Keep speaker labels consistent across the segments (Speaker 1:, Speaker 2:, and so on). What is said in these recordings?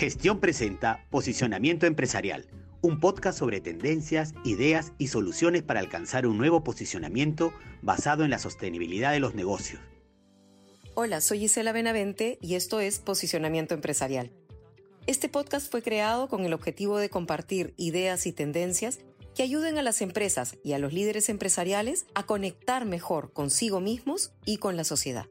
Speaker 1: Gestión presenta Posicionamiento Empresarial, un podcast sobre tendencias, ideas y soluciones para alcanzar un nuevo posicionamiento basado en la sostenibilidad de los negocios.
Speaker 2: Hola, soy Gisela Benavente y esto es Posicionamiento Empresarial. Este podcast fue creado con el objetivo de compartir ideas y tendencias que ayuden a las empresas y a los líderes empresariales a conectar mejor consigo mismos y con la sociedad.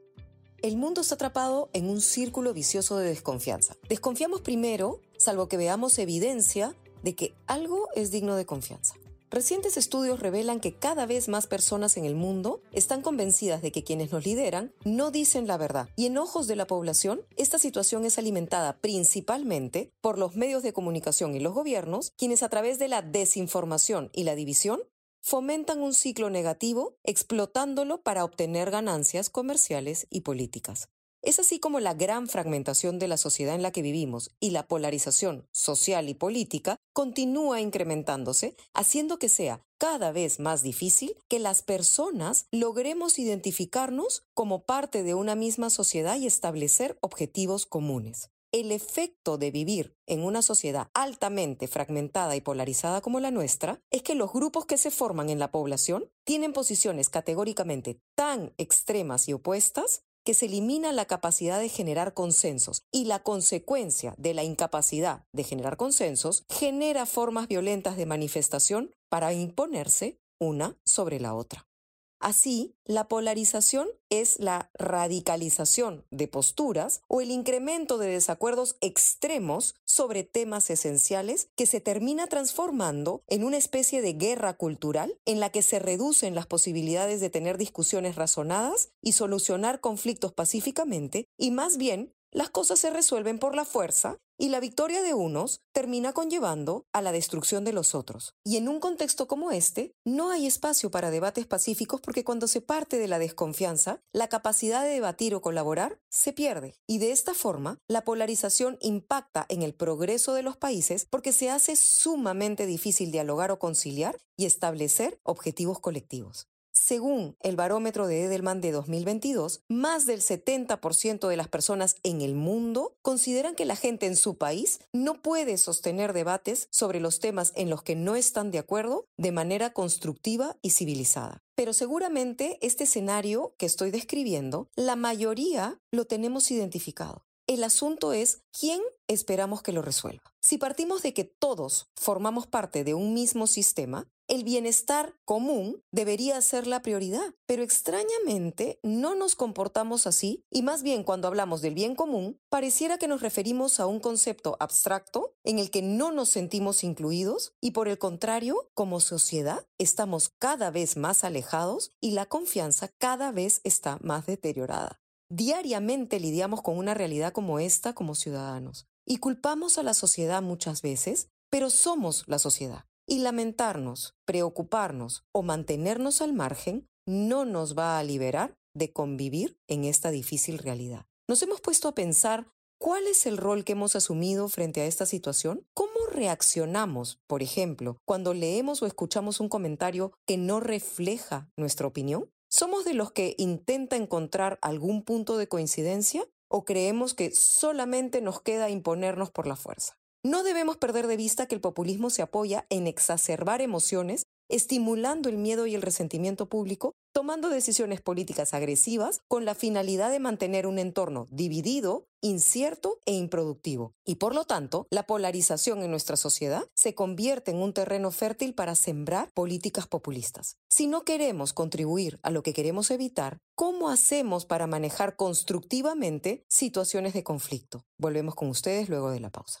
Speaker 2: El mundo está atrapado en un círculo vicioso de desconfianza. Desconfiamos primero, salvo que veamos evidencia de que algo es digno de confianza. Recientes estudios revelan que cada vez más personas en el mundo están convencidas de que quienes nos lideran no dicen la verdad. Y en ojos de la población, esta situación es alimentada principalmente por los medios de comunicación y los gobiernos, quienes a través de la desinformación y la división fomentan un ciclo negativo explotándolo para obtener ganancias comerciales y políticas. Es así como la gran fragmentación de la sociedad en la que vivimos y la polarización social y política continúa incrementándose, haciendo que sea cada vez más difícil que las personas logremos identificarnos como parte de una misma sociedad y establecer objetivos comunes el efecto de vivir en una sociedad altamente fragmentada y polarizada como la nuestra es que los grupos que se forman en la población tienen posiciones categóricamente tan extremas y opuestas que se elimina la capacidad de generar consensos y la consecuencia de la incapacidad de generar consensos genera formas violentas de manifestación para imponerse una sobre la otra. Así, la polarización es la radicalización de posturas o el incremento de desacuerdos extremos sobre temas esenciales que se termina transformando en una especie de guerra cultural en la que se reducen las posibilidades de tener discusiones razonadas y solucionar conflictos pacíficamente y más bien las cosas se resuelven por la fuerza y la victoria de unos termina conllevando a la destrucción de los otros. Y en un contexto como este, no hay espacio para debates pacíficos porque cuando se parte de la desconfianza, la capacidad de debatir o colaborar se pierde. Y de esta forma, la polarización impacta en el progreso de los países porque se hace sumamente difícil dialogar o conciliar y establecer objetivos colectivos. Según el barómetro de Edelman de 2022, más del 70% de las personas en el mundo consideran que la gente en su país no puede sostener debates sobre los temas en los que no están de acuerdo de manera constructiva y civilizada. Pero seguramente este escenario que estoy describiendo, la mayoría lo tenemos identificado. El asunto es quién esperamos que lo resuelva. Si partimos de que todos formamos parte de un mismo sistema, el bienestar común debería ser la prioridad, pero extrañamente no nos comportamos así y más bien cuando hablamos del bien común, pareciera que nos referimos a un concepto abstracto en el que no nos sentimos incluidos y por el contrario, como sociedad, estamos cada vez más alejados y la confianza cada vez está más deteriorada. Diariamente lidiamos con una realidad como esta como ciudadanos y culpamos a la sociedad muchas veces, pero somos la sociedad. Y lamentarnos, preocuparnos o mantenernos al margen no nos va a liberar de convivir en esta difícil realidad. Nos hemos puesto a pensar cuál es el rol que hemos asumido frente a esta situación, cómo reaccionamos, por ejemplo, cuando leemos o escuchamos un comentario que no refleja nuestra opinión. ¿Somos de los que intenta encontrar algún punto de coincidencia o creemos que solamente nos queda imponernos por la fuerza? No debemos perder de vista que el populismo se apoya en exacerbar emociones, estimulando el miedo y el resentimiento público, tomando decisiones políticas agresivas con la finalidad de mantener un entorno dividido, incierto e improductivo. Y por lo tanto, la polarización en nuestra sociedad se convierte en un terreno fértil para sembrar políticas populistas. Si no queremos contribuir a lo que queremos evitar, ¿cómo hacemos para manejar constructivamente situaciones de conflicto? Volvemos con ustedes luego de la pausa.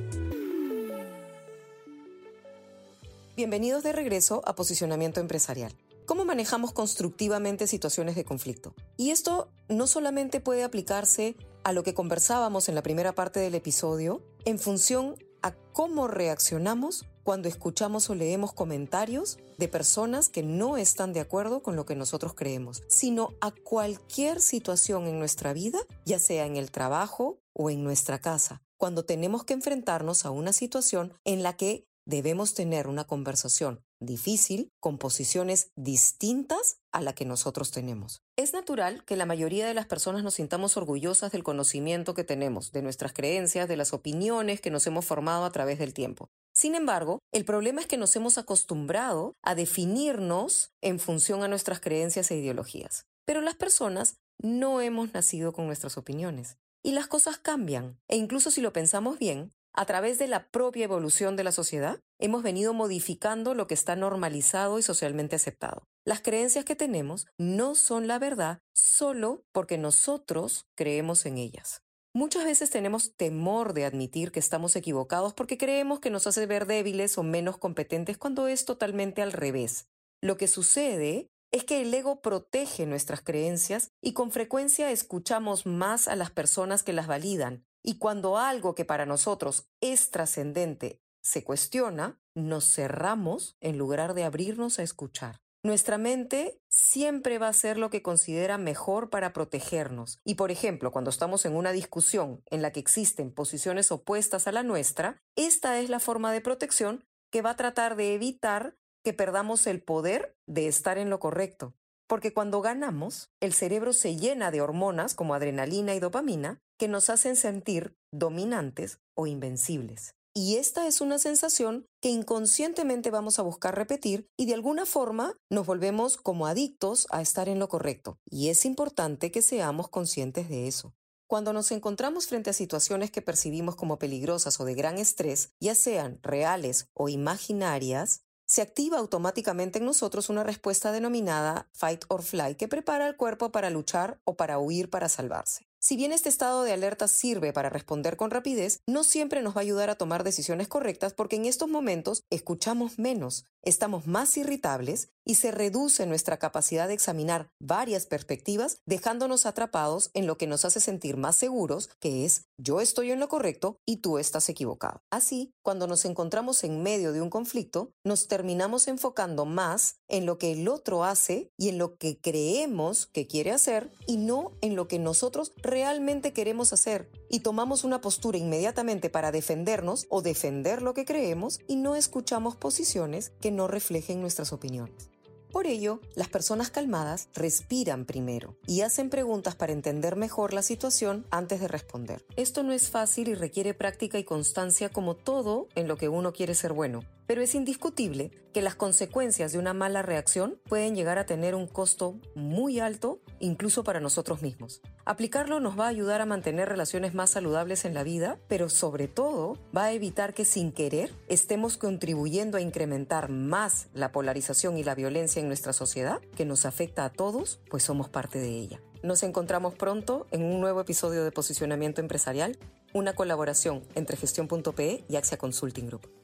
Speaker 2: Bienvenidos de regreso a Posicionamiento Empresarial. ¿Cómo manejamos constructivamente situaciones de conflicto? Y esto no solamente puede aplicarse a lo que conversábamos en la primera parte del episodio, en función a cómo reaccionamos cuando escuchamos o leemos comentarios de personas que no están de acuerdo con lo que nosotros creemos, sino a cualquier situación en nuestra vida, ya sea en el trabajo o en nuestra casa, cuando tenemos que enfrentarnos a una situación en la que debemos tener una conversación difícil con posiciones distintas a la que nosotros tenemos. Es natural que la mayoría de las personas nos sintamos orgullosas del conocimiento que tenemos, de nuestras creencias, de las opiniones que nos hemos formado a través del tiempo. Sin embargo, el problema es que nos hemos acostumbrado a definirnos en función a nuestras creencias e ideologías. Pero las personas no hemos nacido con nuestras opiniones. Y las cosas cambian. E incluso si lo pensamos bien, a través de la propia evolución de la sociedad, hemos venido modificando lo que está normalizado y socialmente aceptado. Las creencias que tenemos no son la verdad solo porque nosotros creemos en ellas. Muchas veces tenemos temor de admitir que estamos equivocados porque creemos que nos hace ver débiles o menos competentes cuando es totalmente al revés. Lo que sucede es que el ego protege nuestras creencias y con frecuencia escuchamos más a las personas que las validan, y cuando algo que para nosotros es trascendente se cuestiona, nos cerramos en lugar de abrirnos a escuchar. Nuestra mente siempre va a hacer lo que considera mejor para protegernos. Y por ejemplo, cuando estamos en una discusión en la que existen posiciones opuestas a la nuestra, esta es la forma de protección que va a tratar de evitar que perdamos el poder de estar en lo correcto. Porque cuando ganamos, el cerebro se llena de hormonas como adrenalina y dopamina que nos hacen sentir dominantes o invencibles. Y esta es una sensación que inconscientemente vamos a buscar repetir y de alguna forma nos volvemos como adictos a estar en lo correcto. Y es importante que seamos conscientes de eso. Cuando nos encontramos frente a situaciones que percibimos como peligrosas o de gran estrés, ya sean reales o imaginarias, se activa automáticamente en nosotros una respuesta denominada fight or fly que prepara al cuerpo para luchar o para huir para salvarse. Si bien este estado de alerta sirve para responder con rapidez, no siempre nos va a ayudar a tomar decisiones correctas porque en estos momentos escuchamos menos, estamos más irritables y se reduce nuestra capacidad de examinar varias perspectivas, dejándonos atrapados en lo que nos hace sentir más seguros, que es yo estoy en lo correcto y tú estás equivocado. Así, cuando nos encontramos en medio de un conflicto, nos terminamos enfocando más en lo que el otro hace y en lo que creemos que quiere hacer y no en lo que nosotros realmente queremos hacer. Y tomamos una postura inmediatamente para defendernos o defender lo que creemos y no escuchamos posiciones que no reflejen nuestras opiniones. Por ello, las personas calmadas respiran primero y hacen preguntas para entender mejor la situación antes de responder. Esto no es fácil y requiere práctica y constancia como todo en lo que uno quiere ser bueno pero es indiscutible que las consecuencias de una mala reacción pueden llegar a tener un costo muy alto incluso para nosotros mismos. Aplicarlo nos va a ayudar a mantener relaciones más saludables en la vida, pero sobre todo va a evitar que sin querer estemos contribuyendo a incrementar más la polarización y la violencia en nuestra sociedad, que nos afecta a todos, pues somos parte de ella. Nos encontramos pronto en un nuevo episodio de Posicionamiento Empresarial, una colaboración entre gestión.pe y Axia Consulting Group.